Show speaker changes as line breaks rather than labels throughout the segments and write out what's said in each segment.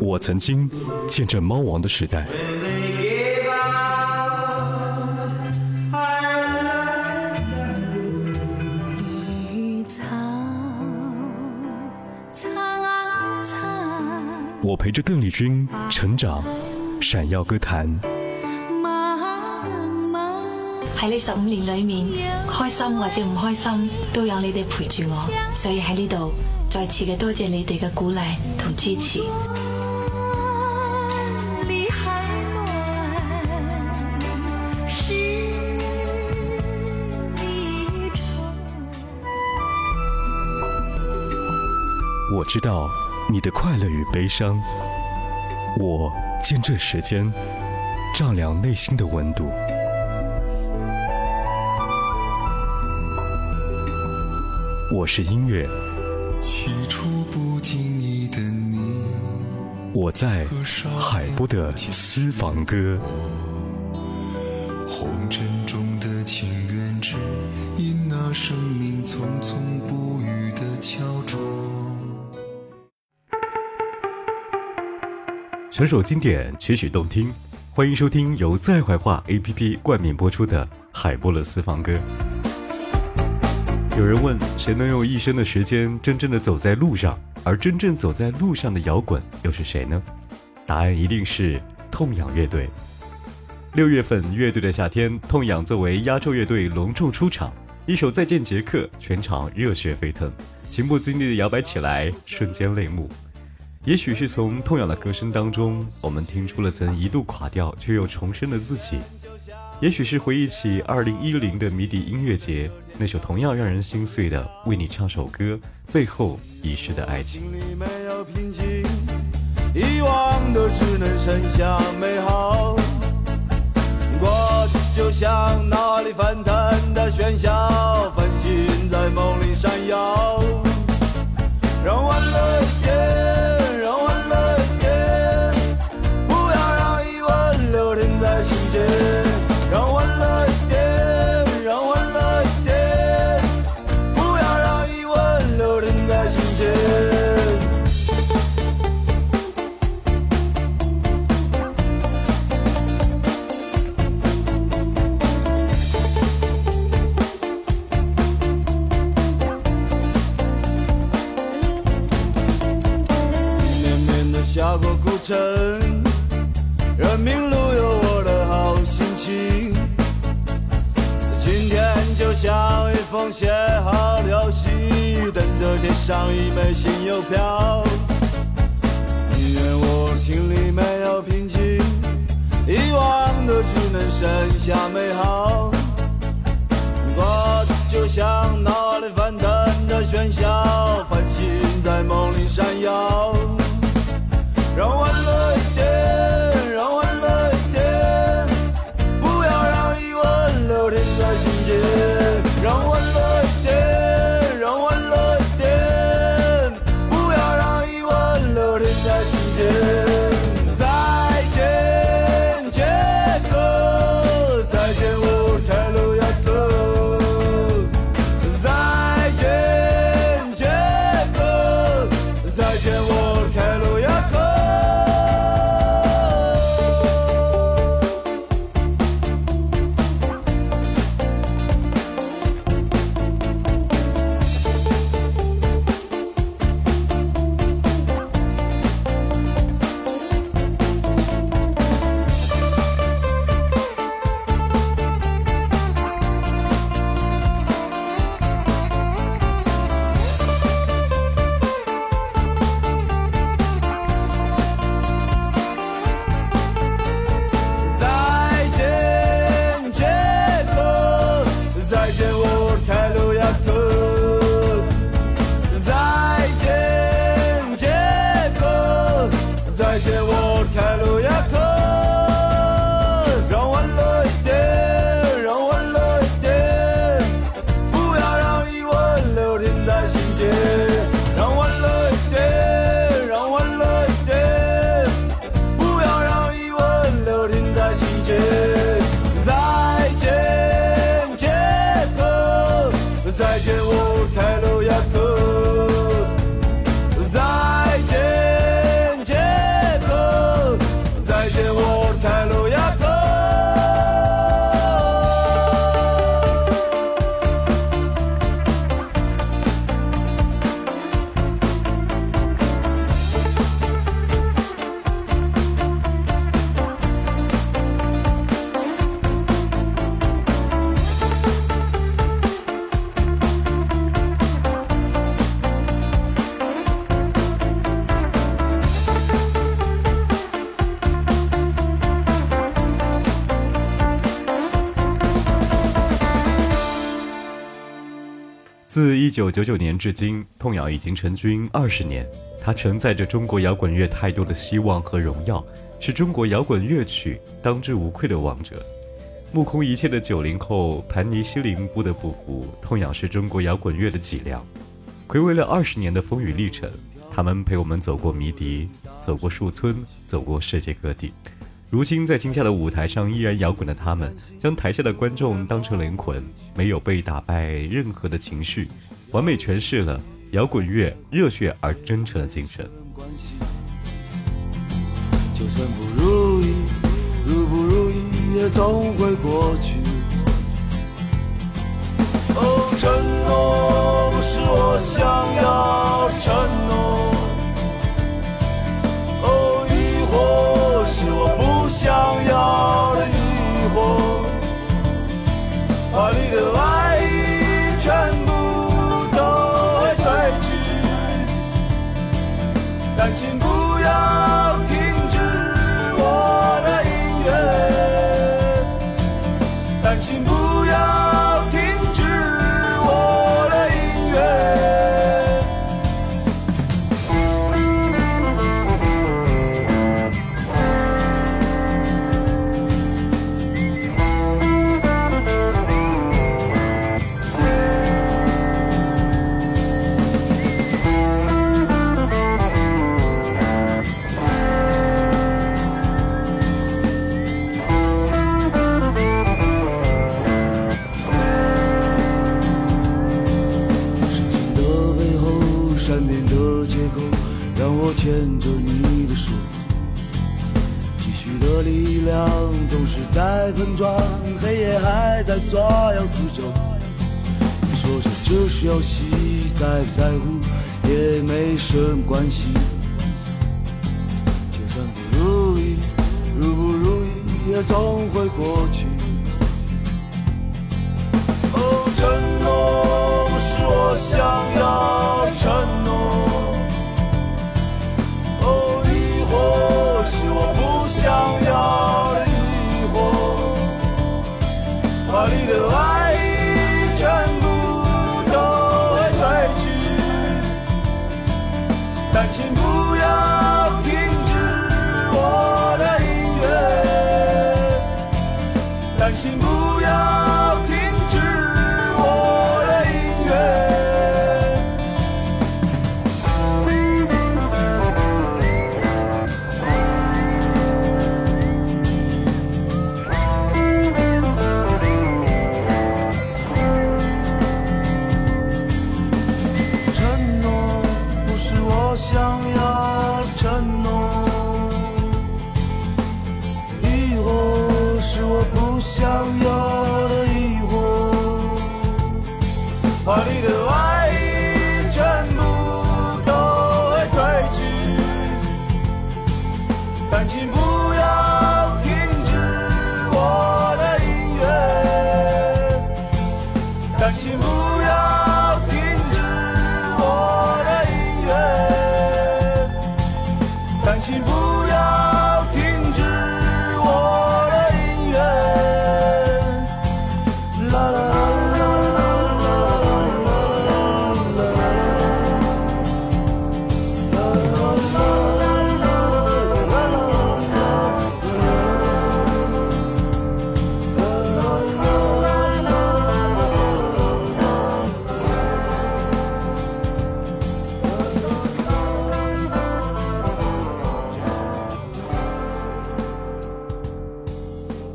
我曾经见证猫王的时代，我陪着邓丽君成长，闪耀歌坛。
喺呢十五年裏面，開心或者唔開心，都有你哋陪住我，所以喺呢度再次嘅多谢你哋嘅鼓勵同支持。
里海暖，十里愁。
我知道你的快乐与悲伤，我见证时间丈量内心的温度。我是音乐，
起初不经意的你，
我在海波的私房歌。
红尘中的情缘只因那生命匆匆不语的敲钟。
首首经典，曲曲动听，欢迎收听由在怀化 APP 冠名播出的《海波的私房歌》。有人问，谁能用一生的时间真正的走在路上？而真正走在路上的摇滚又是谁呢？答案一定是痛仰乐队。六月份，乐队的夏天，痛仰作为压轴乐队隆重出场，一首《再见杰克》，全场热血沸腾，情不自禁地摇摆起来，瞬间泪目。也许是从痛仰的歌声当中，我们听出了曾一度垮掉却又重生的自己；也许是回忆起二零一零的迷笛音乐节，那首同样让人心碎的《为你唱首歌》背后遗失的爱情。
里没有平静，遗忘的只能剩下美好。过去就像脑海里翻腾的喧嚣，繁星在梦里闪耀。让欢乐一
九九九年至今，痛仰已经成军二十年。他承载着中国摇滚乐太多的希望和荣耀，是中国摇滚乐曲当之无愧的王者。目空一切的九零后盘尼西林不得不服，痛仰是中国摇滚乐的脊梁。回味了二十年的风雨历程，他们陪我们走过迷笛，走过树村，走过世界各地。如今在今夏的舞台上依然摇滚的他们，将台下的观众当成灵魂，没有被打败任何的情绪，完美诠释了摇滚乐热血而真诚的精神。
就算不如意，也总会过去。哦，承诺不是我想要承诺。想要的疑惑。把你的爱意全部都会褪去，但心不的借口，让我牵着你的手。积蓄的力量总是在碰撞，黑夜还在抓痒四周。你说着只是游戏，在不在乎也没什么关系。就算不如意，如不如意也总会过去。哦，承诺我想要的承诺。哦，疑惑是我不想要的疑惑。华丽的爱但请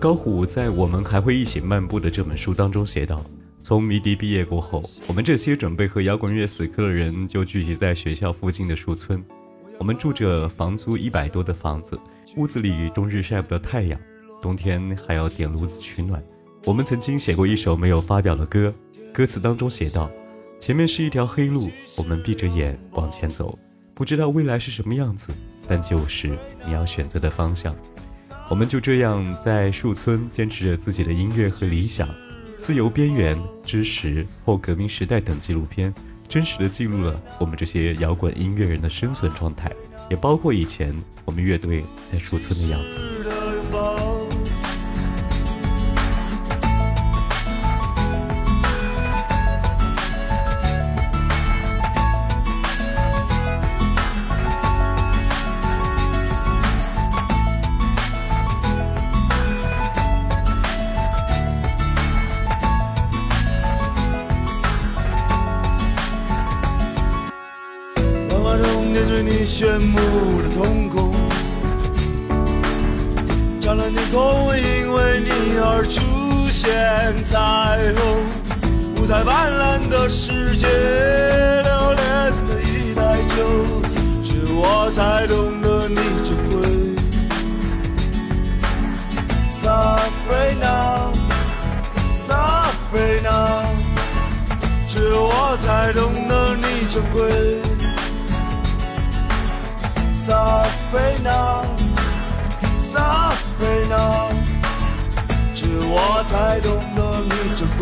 高虎在《我们还会一起漫步》的这本书当中写道：“从迷笛毕业过后，我们这些准备和摇滚乐死磕的人就聚集在学校附近的树村。我们住着房租一百多的房子，屋子里冬日晒不到太阳，冬天还要点炉子取暖。我们曾经写过一首没有发表的歌，歌词当中写道：前面是一条黑路，我们闭着眼往前走，不知道未来是什么样子，但就是你要选择的方向。”我们就这样在树村坚持着自己的音乐和理想，《自由边缘》《知识》或《革命时代》等纪录片，真实地记录了我们这些摇滚音乐人的生存状态，也包括以前我们乐队在树村的样子。
炫目的瞳孔，湛蓝天空因为你而出现彩虹，五彩斑斓的世界，留恋的一袋酒，只有我才懂得你珍贵。Safrina, Safrina，只有我才懂得你珍贵。Safrina, Safrina，只有我才懂得你珍贵。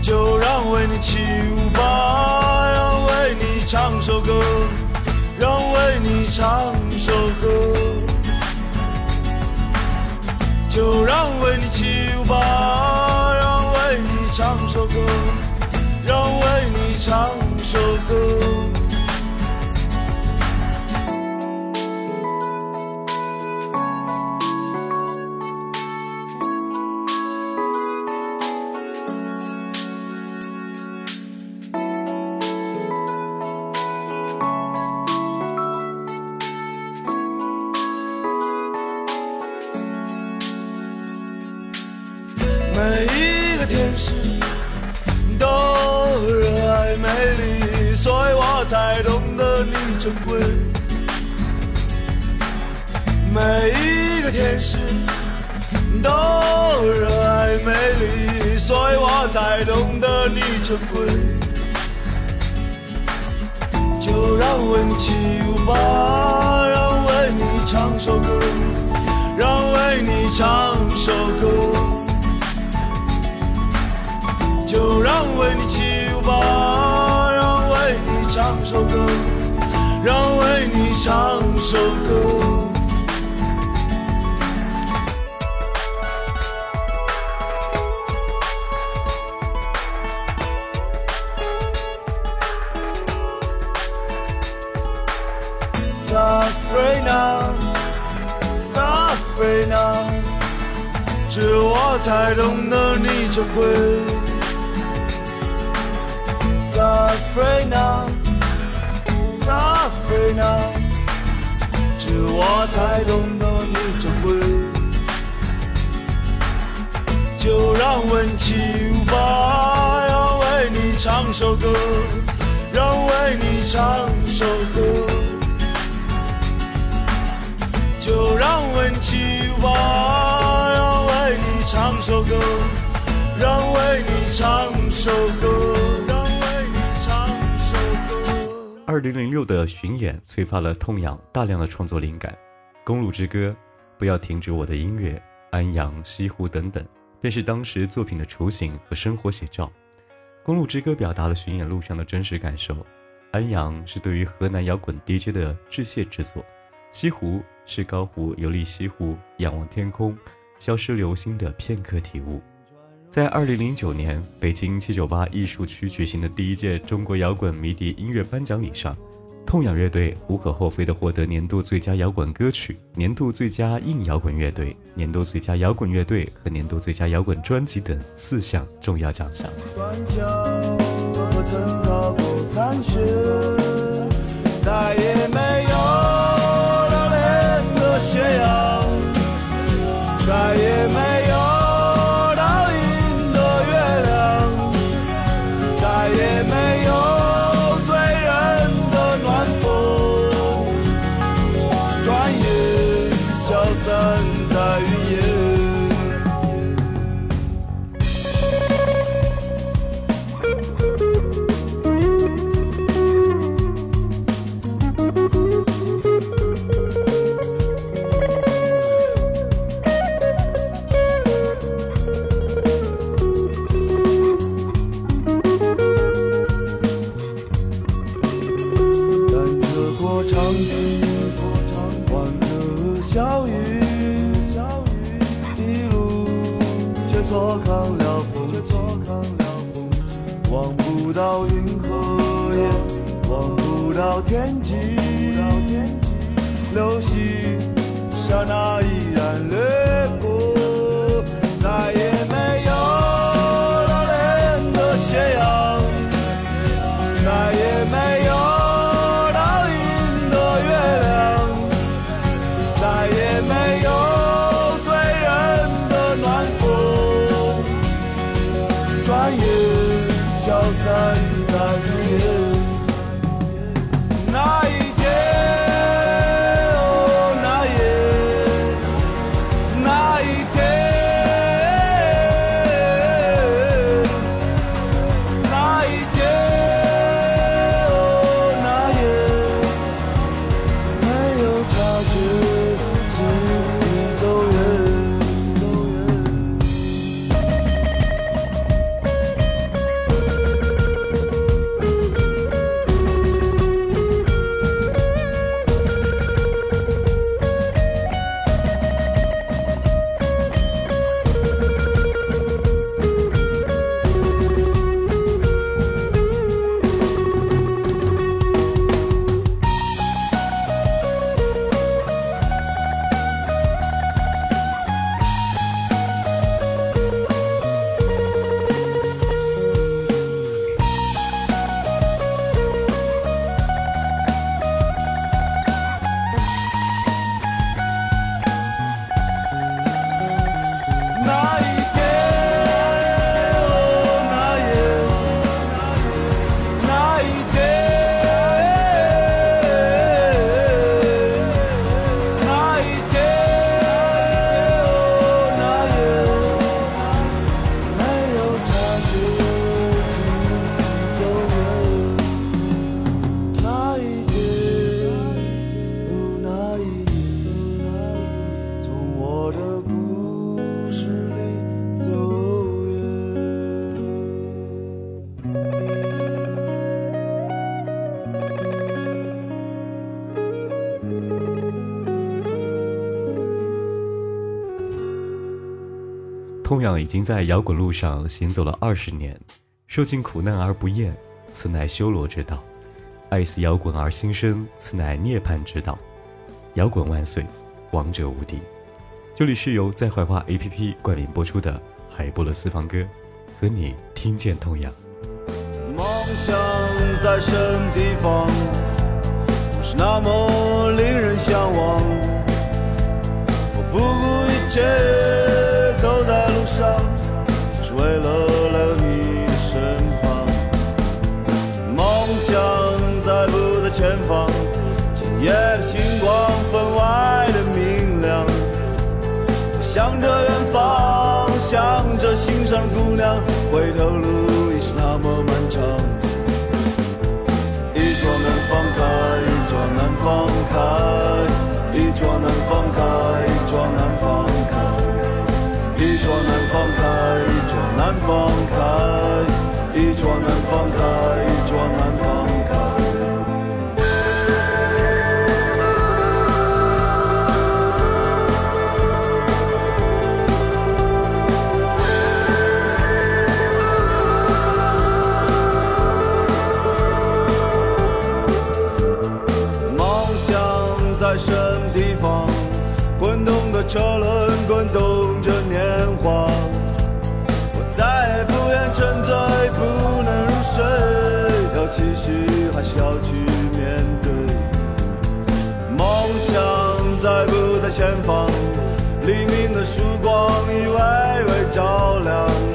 就让为你起舞吧，让为你唱首歌，让为你唱首歌。就让为你起舞吧，让为你唱首歌，让为你唱首歌。珍贵。每一个天使都热爱美丽，所以我才懂得你珍贵。就让为你起舞吧，让为你唱首歌，让为你唱首歌。就让为你起舞吧，让为你唱首歌，让我为你唱首歌。菲娜菲娜只有我才懂得你珍贵莎菲娜只有我才懂得你珍贵。就让为你起舞吧，让为你唱首歌，让为你唱首歌。就让为你起舞吧，让为你唱首歌，让为你唱首歌，
二零零六的巡演催发了痛痒大量的创作灵感公路之歌不要停止我的音乐安阳西湖等等。便是当时作品的雏形和生活写照。公路之歌表达了巡演路上的真实感受安阳是对于河南摇滚 dj 的致谢之作西湖是高湖游历西湖仰望天空消失流星的片刻体悟。在二零零九年北京七九八艺术区举行的第一届中国摇滚迷笛音乐颁奖礼上，痛仰乐队无可厚非地获得年度最佳摇滚歌曲、年度最佳硬摇滚乐队、年度最佳摇滚乐队和年度最佳摇滚专辑等四项重要奖项。
断桥和曾踏过残雪，再也流星刹那依然
痛仰已经在摇滚路上行走了二十年，受尽苦难而不厌，此乃修罗之道；爱似摇滚而心生，此乃涅槃之道。摇滚万岁，王者无敌！这里是由在怀化 APP 冠名播出的海波的私房歌，和你听见痛仰。
梦想在什么地方，总是那么令人向往。我不顾一切向着远方，向着心上的姑娘，回头路已是那么漫长。一桌难放开，一桌难放开，一桌难放开，还是要去面对？梦想在不在前方？黎明的曙光已微微照亮。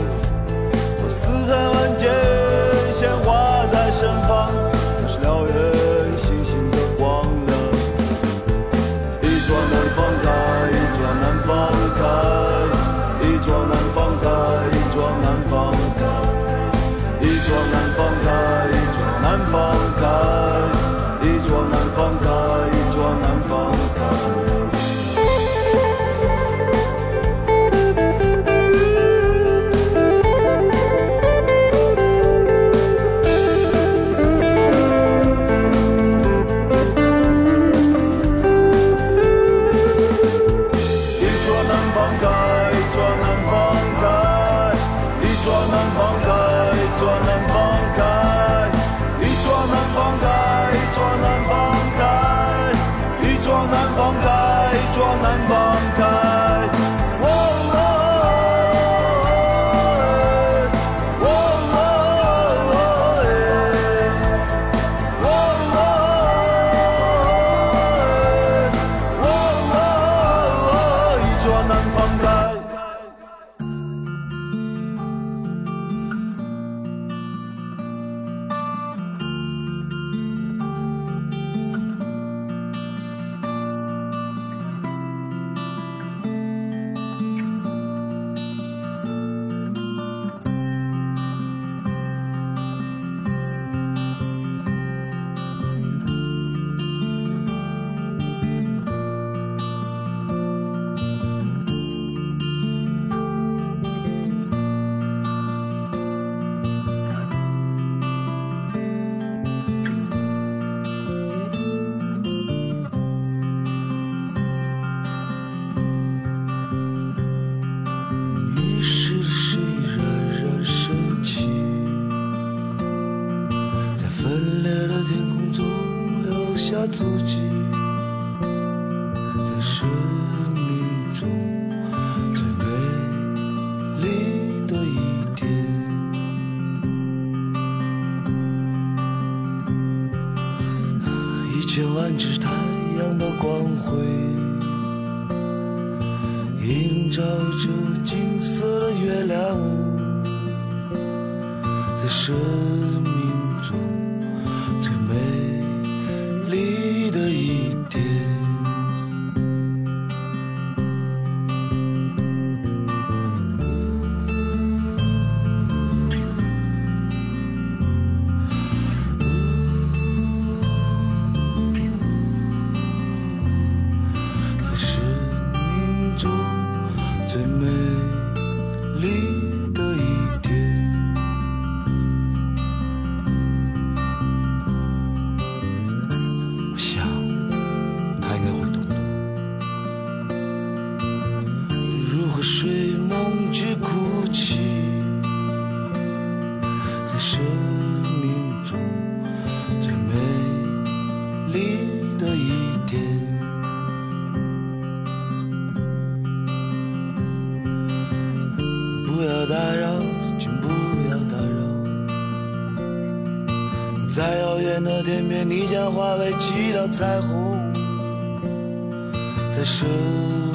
的
生命。
你将化为七道彩虹，在身。